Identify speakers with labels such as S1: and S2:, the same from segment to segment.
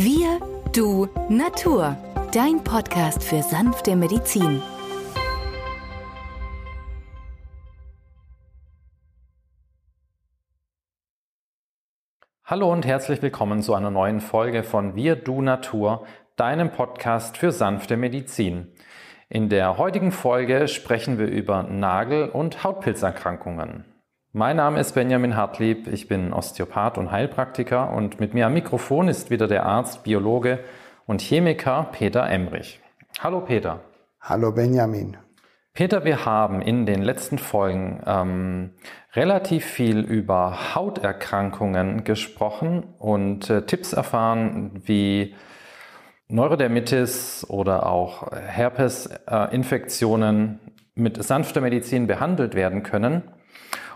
S1: Wir, du, Natur. Dein Podcast für sanfte Medizin.
S2: Hallo und herzlich willkommen zu einer neuen Folge von Wir, du, Natur, deinem Podcast für sanfte Medizin. In der heutigen Folge sprechen wir über Nagel- und Hautpilzerkrankungen. Mein Name ist Benjamin Hartlieb, ich bin Osteopath und Heilpraktiker und mit mir am Mikrofon ist wieder der Arzt, Biologe und Chemiker Peter Emrich. Hallo Peter.
S3: Hallo Benjamin.
S2: Peter, wir haben in den letzten Folgen ähm, relativ viel über Hauterkrankungen gesprochen und äh, Tipps erfahren, wie Neurodermitis oder auch Herpesinfektionen mit sanfter Medizin behandelt werden können.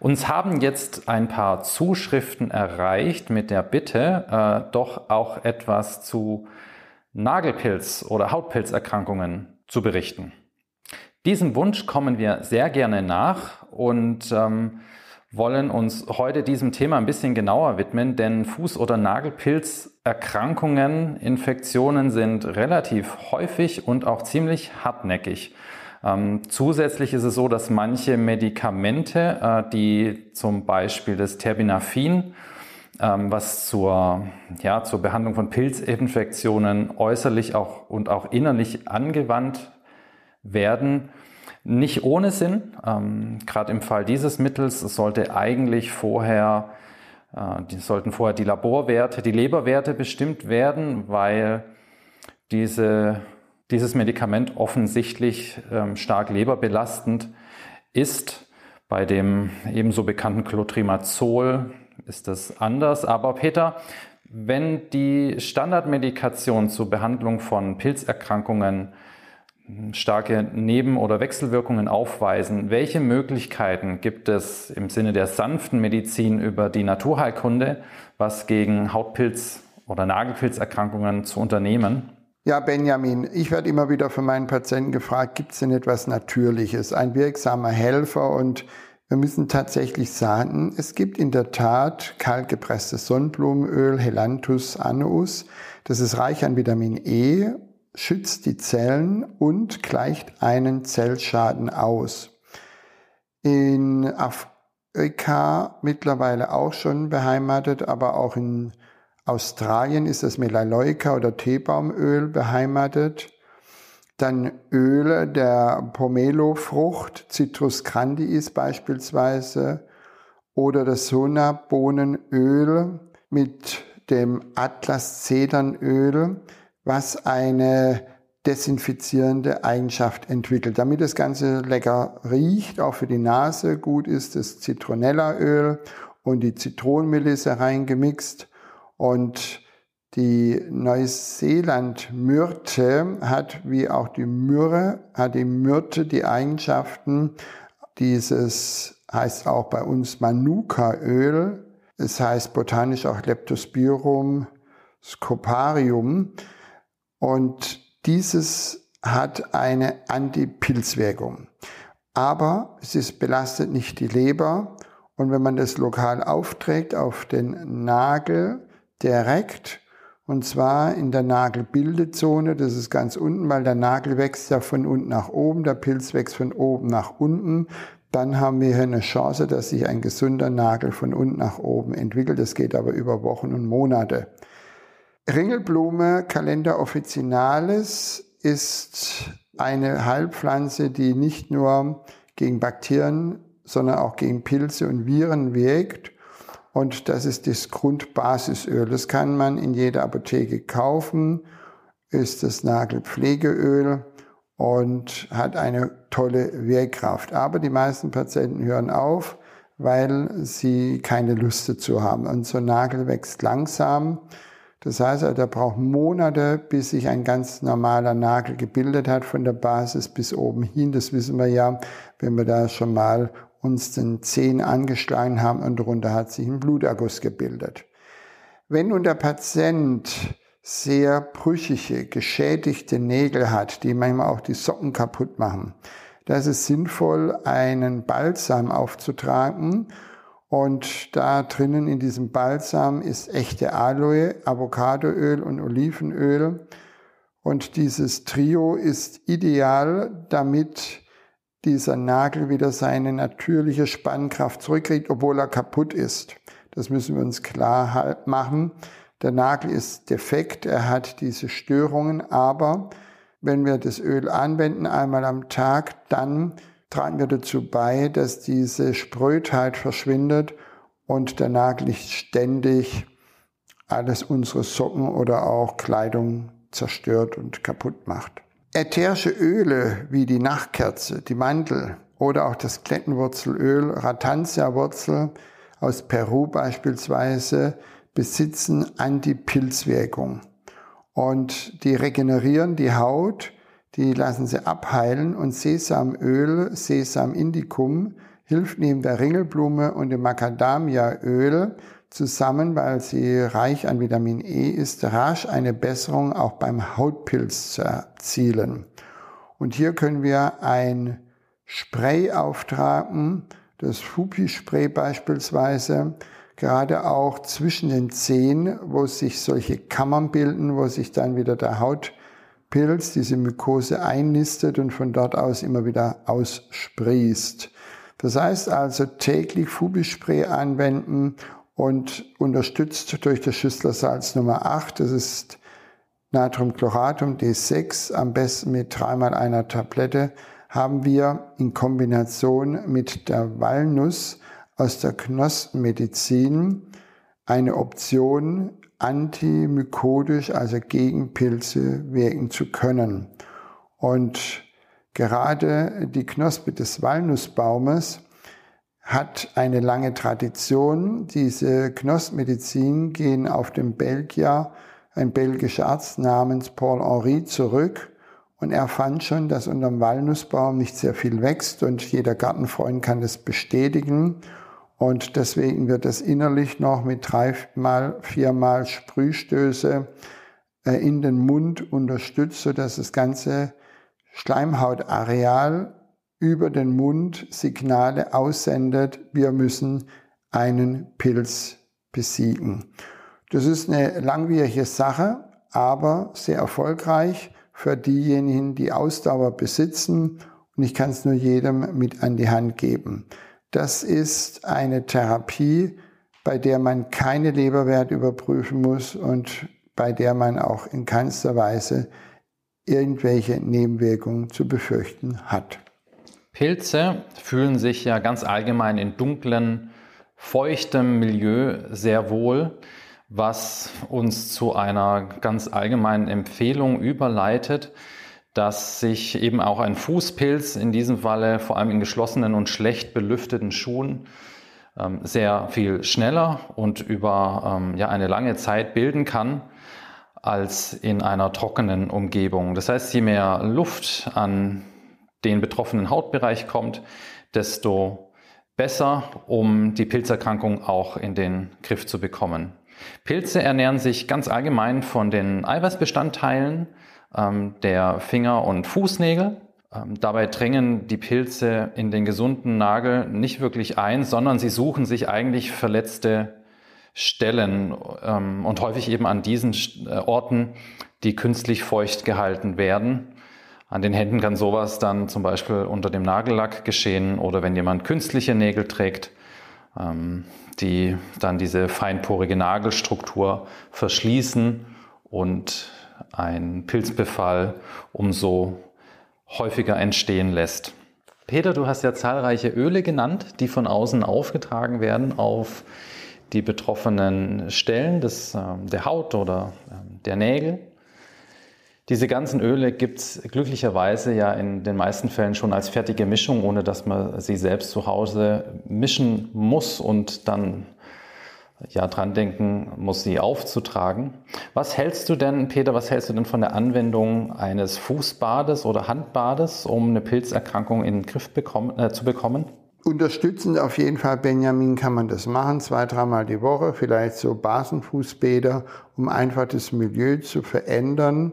S2: Uns haben jetzt ein paar Zuschriften erreicht mit der Bitte, äh, doch auch etwas zu Nagelpilz- oder Hautpilzerkrankungen zu berichten. Diesem Wunsch kommen wir sehr gerne nach und ähm, wollen uns heute diesem Thema ein bisschen genauer widmen, denn Fuß- oder Nagelpilzerkrankungen, Infektionen sind relativ häufig und auch ziemlich hartnäckig. Ähm, zusätzlich ist es so, dass manche Medikamente, äh, die zum Beispiel das Terbinafin, ähm, was zur, ja, zur Behandlung von Pilzinfektionen äußerlich auch und auch innerlich angewandt werden, nicht ohne Sinn. Ähm, Gerade im Fall dieses Mittels sollte eigentlich vorher, äh, die sollten vorher die Laborwerte, die Leberwerte bestimmt werden, weil diese, dieses Medikament offensichtlich ähm, stark leberbelastend ist. Bei dem ebenso bekannten Clotrimazol ist das anders. Aber Peter, wenn die Standardmedikation zur Behandlung von Pilzerkrankungen starke Neben- oder Wechselwirkungen aufweisen. Welche Möglichkeiten gibt es im Sinne der sanften Medizin über die Naturheilkunde, was gegen Hautpilz- oder Nagelpilzerkrankungen zu unternehmen?
S3: Ja, Benjamin, ich werde immer wieder von meinen Patienten gefragt, gibt es denn etwas Natürliches, ein wirksamer Helfer? Und wir müssen tatsächlich sagen, es gibt in der Tat kaltgepresstes Sonnenblumenöl, Helanthus annuus. Das ist reich an Vitamin E schützt die Zellen und gleicht einen Zellschaden aus. In Afrika mittlerweile auch schon beheimatet, aber auch in Australien ist das Melaleuca oder Teebaumöl beheimatet. Dann Öle der Pomelo-Frucht, Citrus grandiis beispielsweise, oder das Sonabohnenöl mit dem Atlas-Zedernöl was eine desinfizierende Eigenschaft entwickelt. Damit das Ganze lecker riecht, auch für die Nase gut ist, das Zitronellaöl und die Zitronenmelisse reingemixt. Und die Neuseeland-Myrte hat, wie auch die Myrrhe, hat die Myrte die Eigenschaften dieses, heißt auch bei uns Manuka-Öl, es heißt botanisch auch Leptospirum scoparium, und dieses hat eine Antipilzwirkung. Aber es ist belastet nicht die Leber. Und wenn man das lokal aufträgt auf den Nagel direkt, und zwar in der Nagelbildezone, das ist ganz unten, weil der Nagel wächst ja von unten nach oben, der Pilz wächst von oben nach unten, dann haben wir hier eine Chance, dass sich ein gesunder Nagel von unten nach oben entwickelt. Das geht aber über Wochen und Monate. Ringelblume Calendar officinalis ist eine Heilpflanze, die nicht nur gegen Bakterien, sondern auch gegen Pilze und Viren wirkt. Und das ist das Grundbasisöl. Das kann man in jeder Apotheke kaufen, ist das Nagelpflegeöl und hat eine tolle Wirkkraft. Aber die meisten Patienten hören auf, weil sie keine Lust dazu haben. Und so Nagel wächst langsam. Das heißt, also, der braucht Monate, bis sich ein ganz normaler Nagel gebildet hat, von der Basis bis oben hin. Das wissen wir ja, wenn wir da schon mal uns den Zehen angeschlagen haben und darunter hat sich ein Bluterguss gebildet. Wenn nun der Patient sehr brüchige, geschädigte Nägel hat, die manchmal auch die Socken kaputt machen, da ist es sinnvoll, einen Balsam aufzutragen Und da drinnen in diesem Balsam ist echte Aloe, Avocadoöl und Olivenöl. Und dieses Trio ist ideal, damit dieser Nagel wieder seine natürliche Spannkraft zurückkriegt, obwohl er kaputt ist. Das müssen wir uns klar machen. Der Nagel ist defekt, er hat diese Störungen, aber wenn wir das Öl anwenden einmal am Tag, dann tragen wir dazu bei, dass diese Sprödheit verschwindet und der Nagel nicht ständig alles unsere Socken oder auch Kleidung zerstört und kaputt macht. Ätherische Öle wie die Nachtkerze, die Mandel oder auch das Klettenwurzelöl, Ratantia-Wurzel aus Peru beispielsweise, besitzen Antipilzwirkung. Und die regenerieren die Haut, die lassen sie abheilen und Sesamöl, Sesam indicum, hilft neben der Ringelblume und dem Macadamiaöl zusammen, weil sie reich an Vitamin E ist, rasch eine Besserung auch beim Hautpilz zu erzielen. Und hier können wir ein Spray auftragen, das Fupi-Spray beispielsweise, gerade auch zwischen den Zehen, wo sich solche Kammern bilden, wo sich dann wieder der Hautpilz, diese Mykose einnistet und von dort aus immer wieder aussprießt. Das heißt also täglich Fubi-Spray anwenden und unterstützt durch das Schüsslersalz Nummer 8. Das ist Natriumchloratum D6, am besten mit dreimal einer Tablette, haben wir in Kombination mit der Walnuss aus der Knospenmedizin eine Option, antimykodisch, also gegen Pilze wirken zu können. Und gerade die Knospe des Walnussbaumes hat eine lange Tradition. Diese Knospenmedizin gehen auf den Belgier, ein belgischer Arzt namens Paul Henry zurück. Und er fand schon, dass unter dem Walnussbaum nicht sehr viel wächst und jeder Gartenfreund kann das bestätigen. Und deswegen wird das innerlich noch mit dreimal, viermal Sprühstöße äh, in den Mund unterstützt, sodass das ganze Schleimhautareal über den Mund Signale aussendet, wir müssen einen Pilz besiegen. Das ist eine langwierige Sache, aber sehr erfolgreich für diejenigen, die Ausdauer besitzen. Und ich kann es nur jedem mit an die Hand geben. Das ist eine Therapie, bei der man keine Leberwert überprüfen muss und bei der man auch in keinster Weise irgendwelche Nebenwirkungen zu befürchten hat.
S2: Pilze fühlen sich ja ganz allgemein in dunklen, feuchtem Milieu sehr wohl, was uns zu einer ganz allgemeinen Empfehlung überleitet, dass sich eben auch ein Fußpilz in diesem Falle vor allem in geschlossenen und schlecht belüfteten Schuhen ähm, sehr viel schneller und über ähm, ja, eine lange Zeit bilden kann als in einer trockenen Umgebung. Das heißt, je mehr Luft an den betroffenen Hautbereich kommt, desto besser, um die Pilzerkrankung auch in den Griff zu bekommen. Pilze ernähren sich ganz allgemein von den Eiweißbestandteilen ähm, der Finger- und Fußnägel. Ähm, dabei dringen die Pilze in den gesunden Nagel nicht wirklich ein, sondern sie suchen sich eigentlich verletzte Stellen ähm, und häufig eben an diesen äh, Orten, die künstlich feucht gehalten werden. An den Händen kann sowas dann zum Beispiel unter dem Nagellack geschehen oder wenn jemand künstliche Nägel trägt, ähm, die dann diese feinporige Nagelstruktur verschließen und ein Pilzbefall umso häufiger entstehen lässt. Peter, du hast ja zahlreiche Öle genannt, die von außen aufgetragen werden auf die betroffenen Stellen des, ähm, der Haut oder ähm, der Nägel. Diese ganzen Öle gibt es glücklicherweise ja in den meisten Fällen schon als fertige Mischung, ohne dass man sie selbst zu Hause mischen muss und dann ja dran denken muss, sie aufzutragen. Was hältst du denn, Peter, was hältst du denn von der Anwendung eines Fußbades oder Handbades, um eine Pilzerkrankung in den Griff bekommen, äh, zu bekommen?
S3: Unterstützend auf jeden Fall, Benjamin, kann man das machen, zwei, dreimal die Woche, vielleicht so Basenfußbäder, um einfach das Milieu zu verändern.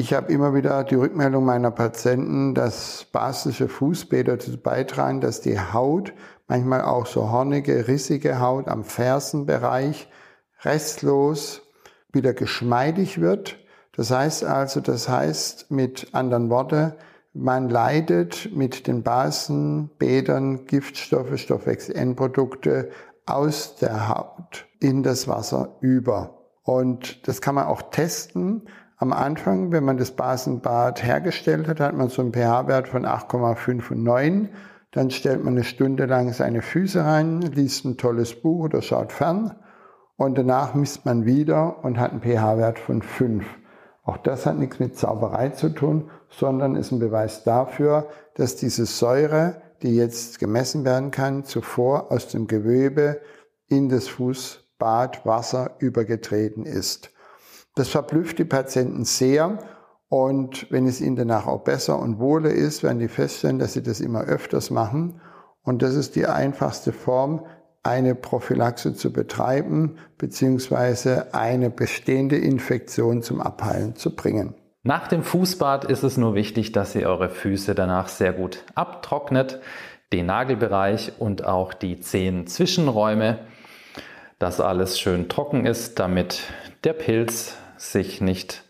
S3: Ich habe immer wieder die Rückmeldung meiner Patienten, dass basische Fußbäder dazu beitragen, dass die Haut manchmal auch so hornige, rissige Haut am Fersenbereich restlos wieder geschmeidig wird. Das heißt also, das heißt mit anderen Worten, man leidet mit den Basenbädern Giftstoffe, Stoffwechsel-Endprodukte aus der Haut in das Wasser über. Und das kann man auch testen. Am Anfang, wenn man das Basenbad hergestellt hat, hat man so einen pH-Wert von 8,5 und 9. Dann stellt man eine Stunde lang seine Füße rein, liest ein tolles Buch oder schaut fern. Und danach misst man wieder und hat einen pH-Wert von 5. Auch das hat nichts mit Zauberei zu tun, sondern ist ein Beweis dafür, dass diese Säure, die jetzt gemessen werden kann, zuvor aus dem Gewebe in das Fußbadwasser übergetreten ist. Das verblüfft die Patienten sehr und wenn es ihnen danach auch besser und wohler ist, werden die feststellen, dass sie das immer öfters machen. Und das ist die einfachste Form, eine Prophylaxe zu betreiben, beziehungsweise eine bestehende Infektion zum Abheilen zu bringen.
S2: Nach dem Fußbad ist es nur wichtig, dass ihr eure Füße danach sehr gut abtrocknet, den Nagelbereich und auch die Zehen-Zwischenräume, dass alles schön trocken ist, damit der Pilz sich nicht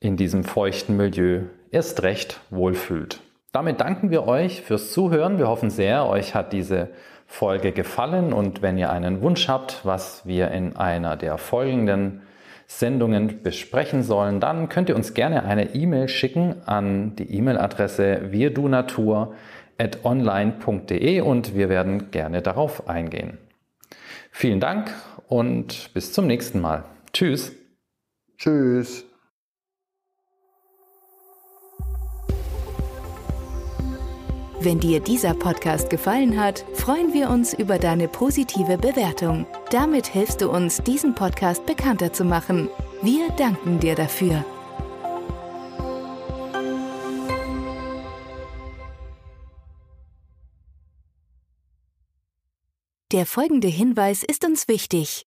S2: in diesem feuchten Milieu erst recht wohlfühlt. Damit danken wir euch fürs Zuhören. Wir hoffen sehr, euch hat diese Folge gefallen und wenn ihr einen Wunsch habt, was wir in einer der folgenden Sendungen besprechen sollen, dann könnt ihr uns gerne eine E-Mail schicken an die E-Mail-Adresse wirdunatur@online.de und wir werden gerne darauf eingehen. Vielen Dank und bis zum nächsten Mal. Tschüss.
S3: Tschüss.
S1: Wenn dir dieser Podcast gefallen hat, freuen wir uns über deine positive Bewertung. Damit hilfst du uns, diesen Podcast bekannter zu machen. Wir danken dir dafür. Der folgende Hinweis ist uns wichtig.